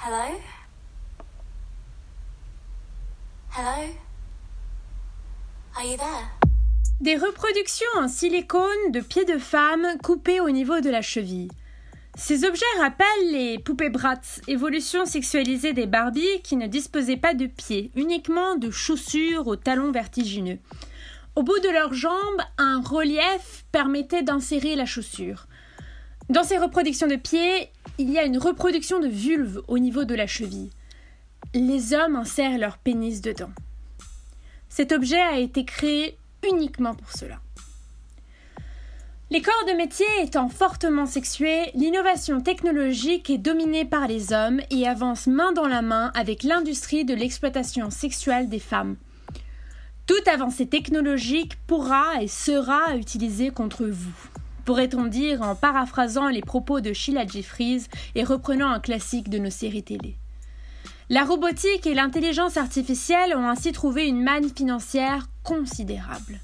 Hello? Hello? Are you there? Des reproductions en silicone de pieds de femmes coupés au niveau de la cheville. Ces objets rappellent les poupées Bratz, évolution sexualisée des Barbies qui ne disposaient pas de pieds, uniquement de chaussures aux talons vertigineux. Au bout de leurs jambes, un relief permettait d'insérer la chaussure. Dans ces reproductions de pieds, il y a une reproduction de vulve au niveau de la cheville. Les hommes insèrent leur pénis dedans. Cet objet a été créé uniquement pour cela. Les corps de métier étant fortement sexués, l'innovation technologique est dominée par les hommes et avance main dans la main avec l'industrie de l'exploitation sexuelle des femmes. Toute avancée technologique pourra et sera utilisée contre vous. Pourrait-on dire en paraphrasant les propos de Sheila Jeffries et reprenant un classique de nos séries télé. La robotique et l'intelligence artificielle ont ainsi trouvé une manne financière considérable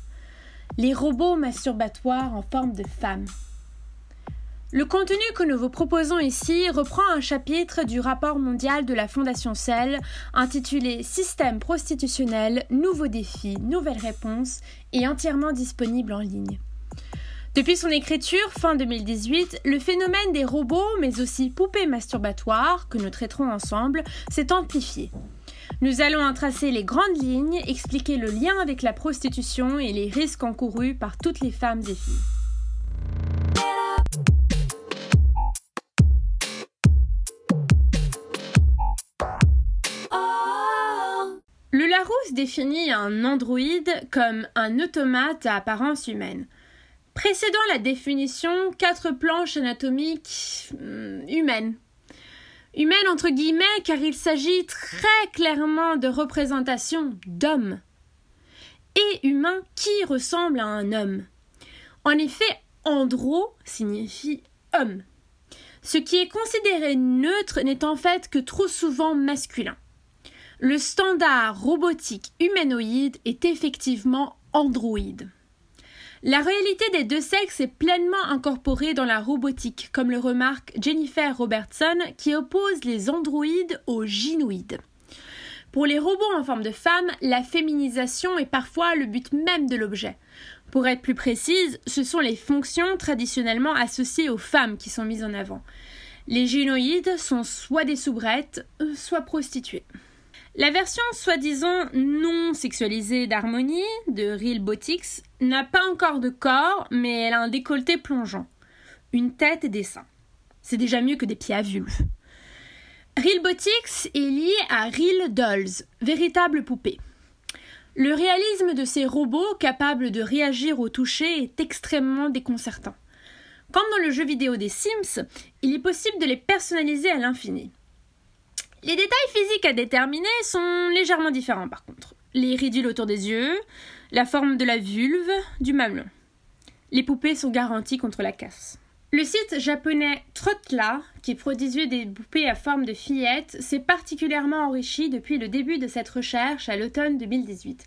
les robots masturbatoires en forme de femmes. Le contenu que nous vous proposons ici reprend un chapitre du rapport mondial de la Fondation Cell intitulé Système prostitutionnel, nouveaux défis, nouvelles réponses et entièrement disponible en ligne. Depuis son écriture, fin 2018, le phénomène des robots, mais aussi poupées masturbatoires, que nous traiterons ensemble, s'est amplifié. Nous allons en tracer les grandes lignes, expliquer le lien avec la prostitution et les risques encourus par toutes les femmes et filles. Le Larousse définit un androïde comme un automate à apparence humaine. Précédant la définition, quatre planches anatomiques hmm, humaines Humaine entre guillemets car il s'agit très clairement de représentation d'hommes. Et humain qui ressemble à un homme. En effet, andro signifie homme. Ce qui est considéré neutre n'est en fait que trop souvent masculin. Le standard robotique humanoïde est effectivement androïde. La réalité des deux sexes est pleinement incorporée dans la robotique, comme le remarque Jennifer Robertson, qui oppose les androïdes aux gynoïdes. Pour les robots en forme de femme, la féminisation est parfois le but même de l'objet. Pour être plus précise, ce sont les fonctions traditionnellement associées aux femmes qui sont mises en avant. Les gynoïdes sont soit des soubrettes, soit prostituées. La version soi-disant non sexualisée d'Harmonie de Real Botics n'a pas encore de corps, mais elle a un décolleté plongeant, une tête et des seins. C'est déjà mieux que des pieds à vulve. Real Botics est lié à Real Dolls, véritable poupée. Le réalisme de ces robots capables de réagir au toucher est extrêmement déconcertant. Comme dans le jeu vidéo des Sims, il est possible de les personnaliser à l'infini. Les détails physiques à déterminer sont légèrement différents par contre. Les ridules autour des yeux, la forme de la vulve, du mamelon. Les poupées sont garanties contre la casse. Le site japonais Trotla, qui produisait des poupées à forme de fillettes, s'est particulièrement enrichi depuis le début de cette recherche à l'automne 2018.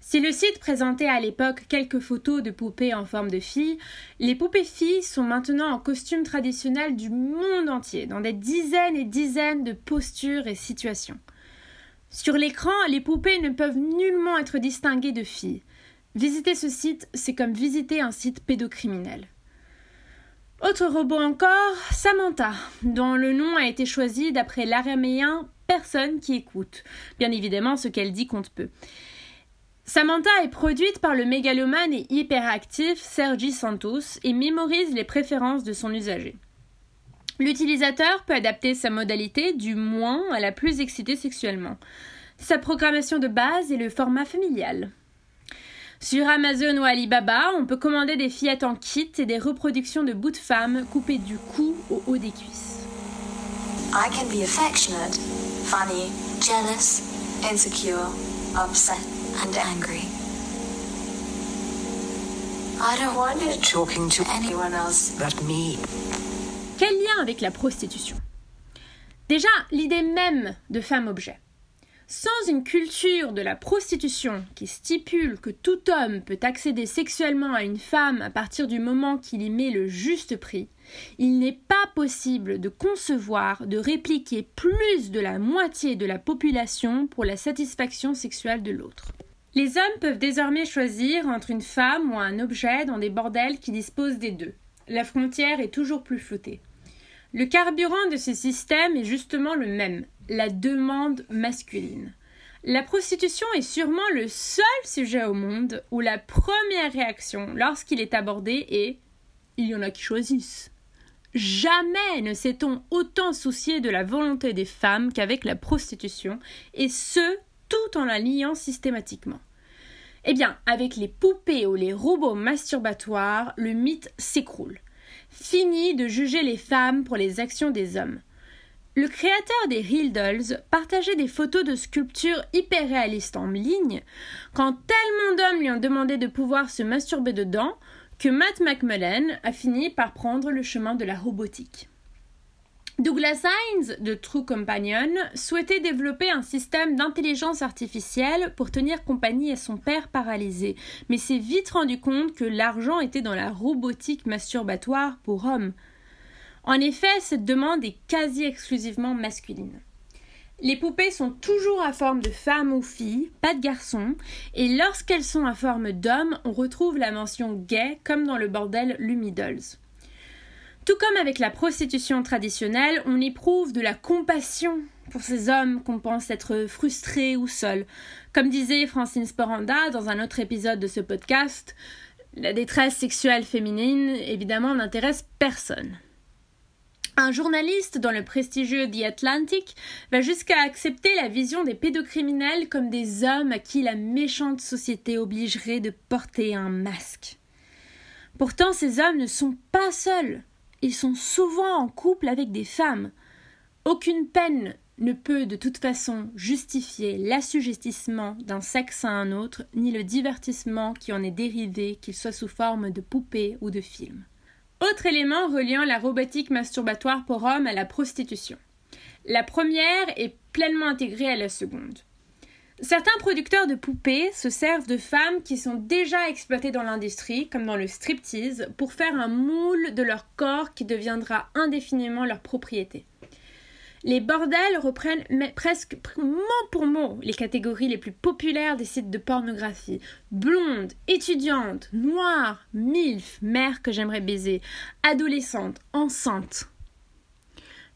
Si le site présentait à l'époque quelques photos de poupées en forme de filles, les poupées filles sont maintenant en costume traditionnel du monde entier, dans des dizaines et dizaines de postures et situations. Sur l'écran, les poupées ne peuvent nullement être distinguées de filles. Visiter ce site, c'est comme visiter un site pédocriminel. Autre robot encore, Samantha, dont le nom a été choisi d'après l'araméen personne qui écoute. Bien évidemment, ce qu'elle dit compte peu. Samantha est produite par le mégalomane et hyperactif Sergi Santos et mémorise les préférences de son usager. L'utilisateur peut adapter sa modalité du moins à la plus excitée sexuellement. Sa programmation de base est le format familial. Sur Amazon ou Alibaba, on peut commander des fillettes en kit et des reproductions de bouts de femmes coupées du cou au haut des cuisses. I can be affectionate, funny, jealous, insecure, upset and angry. I don't want talking to anyone else but me. Quel lien avec la prostitution? Déjà, l'idée même de femme-objet. Sans une culture de la prostitution qui stipule que tout homme peut accéder sexuellement à une femme à partir du moment qu'il y met le juste prix, il n'est pas possible de concevoir de répliquer plus de la moitié de la population pour la satisfaction sexuelle de l'autre. Les hommes peuvent désormais choisir entre une femme ou un objet dans des bordels qui disposent des deux. La frontière est toujours plus flottée. Le carburant de ce système est justement le même, la demande masculine. La prostitution est sûrement le seul sujet au monde où la première réaction lorsqu'il est abordé est Il y en a qui choisissent. Jamais ne s'est-on autant soucié de la volonté des femmes qu'avec la prostitution, et ce, tout en la liant systématiquement. Eh bien, avec les poupées ou les robots masturbatoires, le mythe s'écroule. Fini de juger les femmes pour les actions des hommes. Le créateur des Real Dolls partageait des photos de sculptures hyper réalistes en ligne quand tellement d'hommes lui ont demandé de pouvoir se masturber dedans que Matt McMullen a fini par prendre le chemin de la robotique. Douglas Hines de True Companion souhaitait développer un système d'intelligence artificielle pour tenir compagnie à son père paralysé, mais s'est vite rendu compte que l'argent était dans la robotique masturbatoire pour hommes. En effet, cette demande est quasi exclusivement masculine. Les poupées sont toujours à forme de femme ou fille, pas de garçon, et lorsqu'elles sont à forme d'homme, on retrouve la mention gay comme dans le bordel Lumidolls. Tout comme avec la prostitution traditionnelle, on éprouve de la compassion pour ces hommes qu'on pense être frustrés ou seuls. Comme disait Francine Sporanda dans un autre épisode de ce podcast, la détresse sexuelle féminine, évidemment, n'intéresse personne. Un journaliste dans le prestigieux The Atlantic va jusqu'à accepter la vision des pédocriminels comme des hommes à qui la méchante société obligerait de porter un masque. Pourtant, ces hommes ne sont pas seuls. Ils sont souvent en couple avec des femmes. Aucune peine ne peut de toute façon justifier l'assujettissement d'un sexe à un autre, ni le divertissement qui en est dérivé, qu'il soit sous forme de poupée ou de film. Autre élément reliant la robotique masturbatoire pour hommes à la prostitution. La première est pleinement intégrée à la seconde. Certains producteurs de poupées se servent de femmes qui sont déjà exploitées dans l'industrie, comme dans le striptease, pour faire un moule de leur corps qui deviendra indéfiniment leur propriété. Les bordels reprennent presque mot pour mot les catégories les plus populaires des sites de pornographie. Blonde, étudiante, noire, milf, mère que j'aimerais baiser, adolescente, enceinte.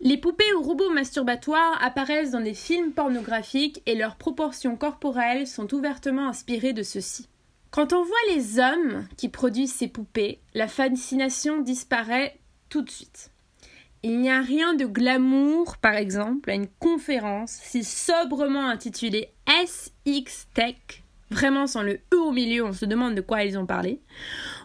Les poupées ou robots masturbatoires apparaissent dans des films pornographiques et leurs proportions corporelles sont ouvertement inspirées de ceux-ci. Quand on voit les hommes qui produisent ces poupées, la fascination disparaît tout de suite. Il n'y a rien de glamour, par exemple, à une conférence si sobrement intitulée SX Tech, vraiment sans le E au milieu, on se demande de quoi ils ont parlé,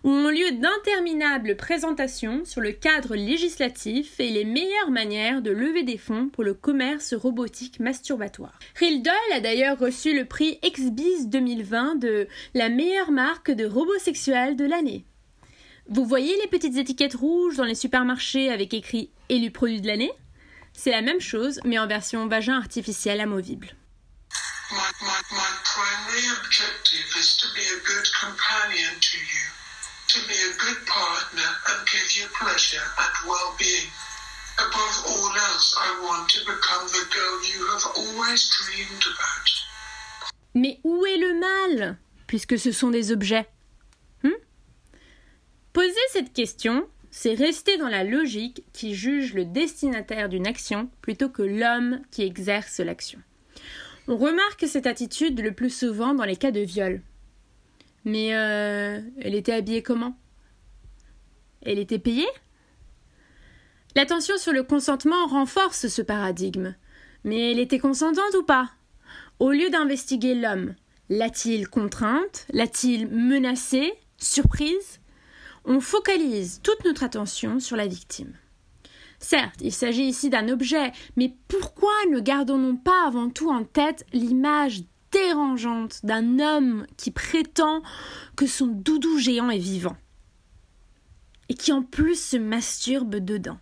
ont lieu d'interminables présentations sur le cadre législatif et les meilleures manières de lever des fonds pour le commerce robotique masturbatoire. Rildol a d'ailleurs reçu le prix XBIS 2020 de la meilleure marque de robots sexuels de l'année. Vous voyez les petites étiquettes rouges dans les supermarchés avec écrit élu produit de l'année? C'est la même chose, mais en version vagin artificiel amovible. My, my, my primary objective is to be a good companion to you, to be a good partner and give you pleasure and well-being? Above all else, I want to become the girl you have always dreamed about. Mais où est le mal, puisque ce sont des objets? Poser cette question, c'est rester dans la logique qui juge le destinataire d'une action plutôt que l'homme qui exerce l'action. On remarque cette attitude le plus souvent dans les cas de viol. Mais euh, elle était habillée comment? Elle était payée? L'attention sur le consentement renforce ce paradigme. Mais elle était consentante ou pas? Au lieu d'investiguer l'homme, l'a-t-il contrainte? L'a-t-il menacée? Surprise? On focalise toute notre attention sur la victime. Certes, il s'agit ici d'un objet, mais pourquoi ne gardons-nous pas avant tout en tête l'image dérangeante d'un homme qui prétend que son doudou géant est vivant et qui en plus se masturbe dedans?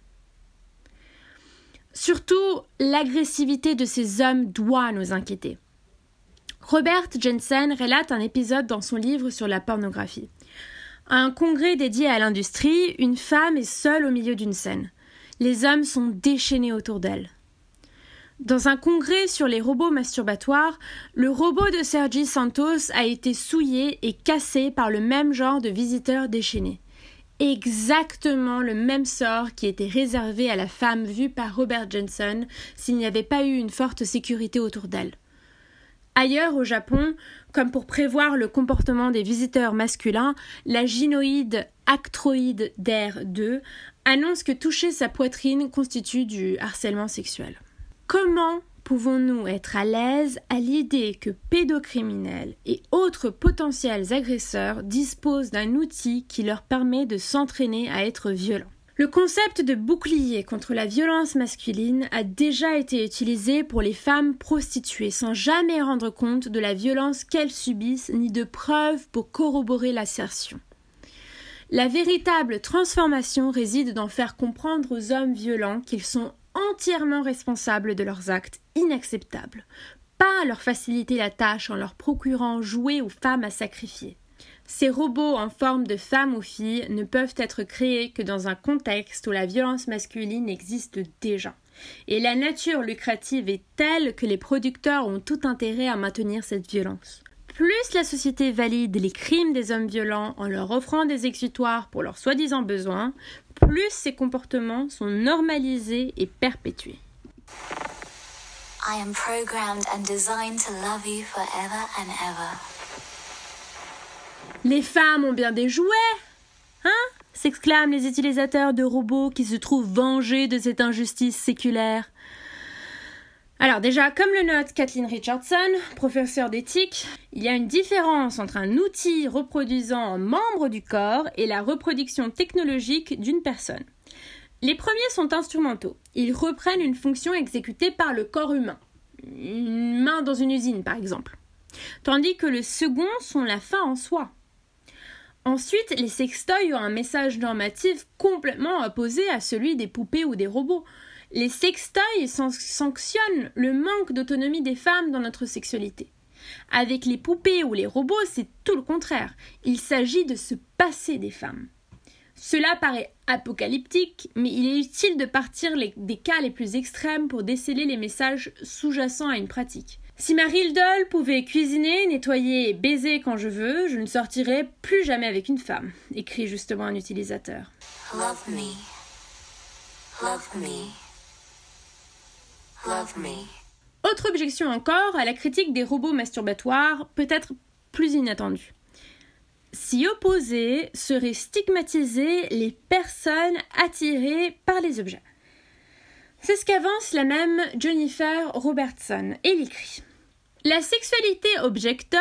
Surtout, l'agressivité de ces hommes doit nous inquiéter. Robert Jensen relate un épisode dans son livre sur la pornographie. À un congrès dédié à l'industrie, une femme est seule au milieu d'une scène. Les hommes sont déchaînés autour d'elle. Dans un congrès sur les robots masturbatoires, le robot de Sergi Santos a été souillé et cassé par le même genre de visiteurs déchaînés. Exactement le même sort qui était réservé à la femme vue par Robert Jensen s'il n'y avait pas eu une forte sécurité autour d'elle. Ailleurs au Japon, comme pour prévoir le comportement des visiteurs masculins, la gynoïde actroïde d'air 2 annonce que toucher sa poitrine constitue du harcèlement sexuel. Comment pouvons-nous être à l'aise à l'idée que pédocriminels et autres potentiels agresseurs disposent d'un outil qui leur permet de s'entraîner à être violents? Le concept de bouclier contre la violence masculine a déjà été utilisé pour les femmes prostituées sans jamais rendre compte de la violence qu'elles subissent ni de preuves pour corroborer l'assertion. La véritable transformation réside dans faire comprendre aux hommes violents qu'ils sont entièrement responsables de leurs actes inacceptables, pas leur faciliter la tâche en leur procurant jouets aux femmes à sacrifier. Ces robots en forme de femmes ou filles ne peuvent être créés que dans un contexte où la violence masculine existe déjà. Et la nature lucrative est telle que les producteurs ont tout intérêt à maintenir cette violence. Plus la société valide les crimes des hommes violents en leur offrant des exutoires pour leurs soi-disant besoins, plus ces comportements sont normalisés et perpétués. I am programmed and designed to love you forever and ever. Les femmes ont bien des jouets Hein s'exclament les utilisateurs de robots qui se trouvent vengés de cette injustice séculaire. Alors déjà, comme le note Kathleen Richardson, professeure d'éthique, il y a une différence entre un outil reproduisant un membre du corps et la reproduction technologique d'une personne. Les premiers sont instrumentaux. Ils reprennent une fonction exécutée par le corps humain. Une main dans une usine, par exemple. Tandis que le second sont la fin en soi. Ensuite, les sextoys ont un message normatif complètement opposé à celui des poupées ou des robots. Les sextoys sanctionnent le manque d'autonomie des femmes dans notre sexualité. Avec les poupées ou les robots, c'est tout le contraire. Il s'agit de se passer des femmes. Cela paraît apocalyptique, mais il est utile de partir des cas les plus extrêmes pour déceler les messages sous-jacents à une pratique. Si Marie Doll pouvait cuisiner, nettoyer et baiser quand je veux, je ne sortirais plus jamais avec une femme, écrit justement un utilisateur. Love me. Love me. Love me. Autre objection encore à la critique des robots masturbatoires, peut-être plus inattendue. S'y opposer serait stigmatiser les personnes attirées par les objets. C'est ce qu'avance la même Jennifer Robertson. Elle écrit la sexualité objectum,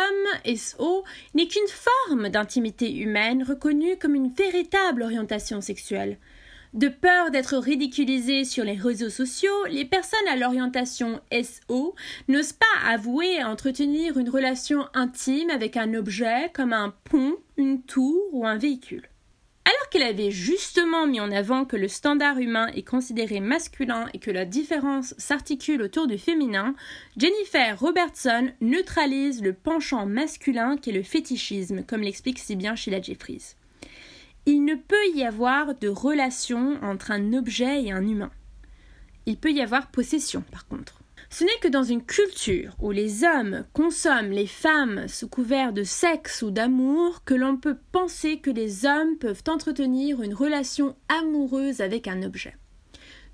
SO, n'est qu'une forme d'intimité humaine reconnue comme une véritable orientation sexuelle. De peur d'être ridiculisées sur les réseaux sociaux, les personnes à l'orientation SO n'osent pas avouer entretenir une relation intime avec un objet comme un pont, une tour ou un véhicule. Alors qu'elle avait justement mis en avant que le standard humain est considéré masculin et que la différence s'articule autour du féminin, Jennifer Robertson neutralise le penchant masculin qu'est le fétichisme, comme l'explique si bien Sheila Jeffries. Il ne peut y avoir de relation entre un objet et un humain. Il peut y avoir possession, par contre. Ce n'est que dans une culture où les hommes consomment les femmes sous couvert de sexe ou d'amour que l'on peut penser que les hommes peuvent entretenir une relation amoureuse avec un objet.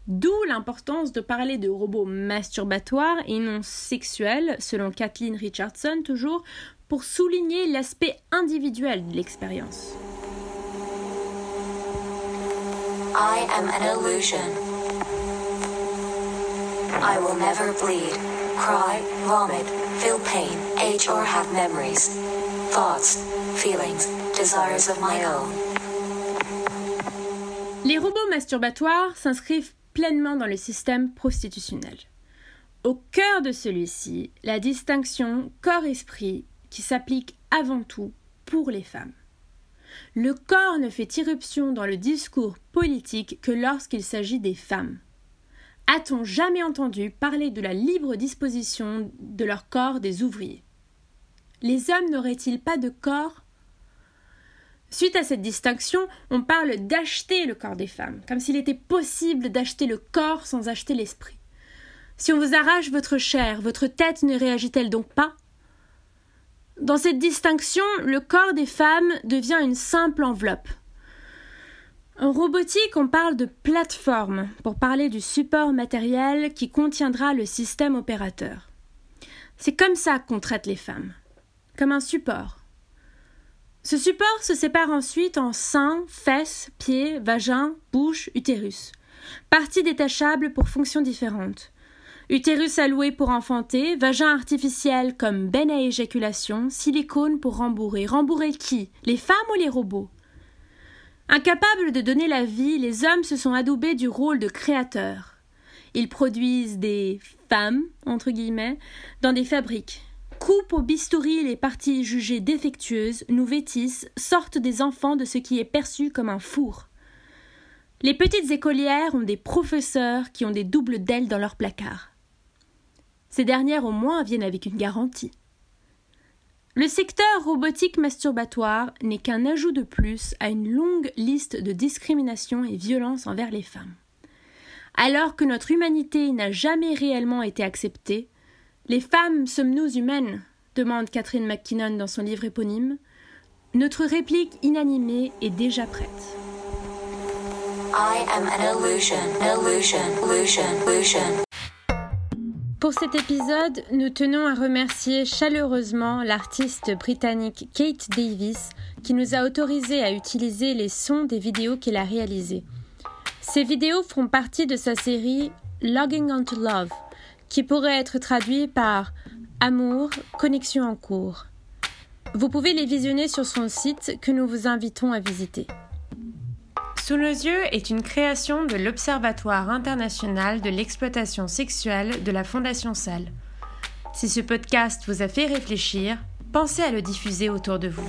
D'où l'importance de parler de robots masturbatoires et non sexuels, selon Kathleen Richardson toujours, pour souligner l'aspect individuel de l'expérience. I will never bleed, cry, vomit, feel pain, age or have memories, thoughts, feelings, desires of my own. Les robots masturbatoires s'inscrivent pleinement dans le système prostitutionnel. Au cœur de celui-ci, la distinction corps-esprit qui s'applique avant tout pour les femmes. Le corps ne fait irruption dans le discours politique que lorsqu'il s'agit des femmes. A-t-on jamais entendu parler de la libre disposition de leur corps des ouvriers? Les hommes n'auraient-ils pas de corps? Suite à cette distinction, on parle d'acheter le corps des femmes, comme s'il était possible d'acheter le corps sans acheter l'esprit. Si on vous arrache votre chair, votre tête ne réagit-elle donc pas? Dans cette distinction, le corps des femmes devient une simple enveloppe. En robotique, on parle de plateforme pour parler du support matériel qui contiendra le système opérateur. C'est comme ça qu'on traite les femmes, comme un support. Ce support se sépare ensuite en seins, fesses, pieds, vagin, bouche, utérus. Parties détachables pour fonctions différentes. Utérus alloué pour enfanter, vagin artificiel comme benne à éjaculation, silicone pour rembourrer. Rembourrer qui? Les femmes ou les robots? Incapables de donner la vie, les hommes se sont adoubés du rôle de créateurs. Ils produisent des femmes, entre guillemets, dans des fabriques, coupent au bistouri les parties jugées défectueuses, nous vêtissent, sortent des enfants de ce qui est perçu comme un four. Les petites écolières ont des professeurs qui ont des doubles d'ailes dans leur placard. Ces dernières au moins viennent avec une garantie. Le secteur robotique masturbatoire n'est qu'un ajout de plus à une longue liste de discriminations et violences envers les femmes. Alors que notre humanité n'a jamais réellement été acceptée, les femmes sommes-nous humaines? demande Catherine McKinnon dans son livre éponyme. Notre réplique inanimée est déjà prête. Pour cet épisode, nous tenons à remercier chaleureusement l'artiste britannique Kate Davis qui nous a autorisé à utiliser les sons des vidéos qu'elle a réalisées. Ces vidéos font partie de sa série Logging Onto Love, qui pourrait être traduit par Amour, connexion en cours. Vous pouvez les visionner sur son site que nous vous invitons à visiter. Sous nos yeux est une création de l'Observatoire international de l'exploitation sexuelle de la Fondation Salle. Si ce podcast vous a fait réfléchir, pensez à le diffuser autour de vous.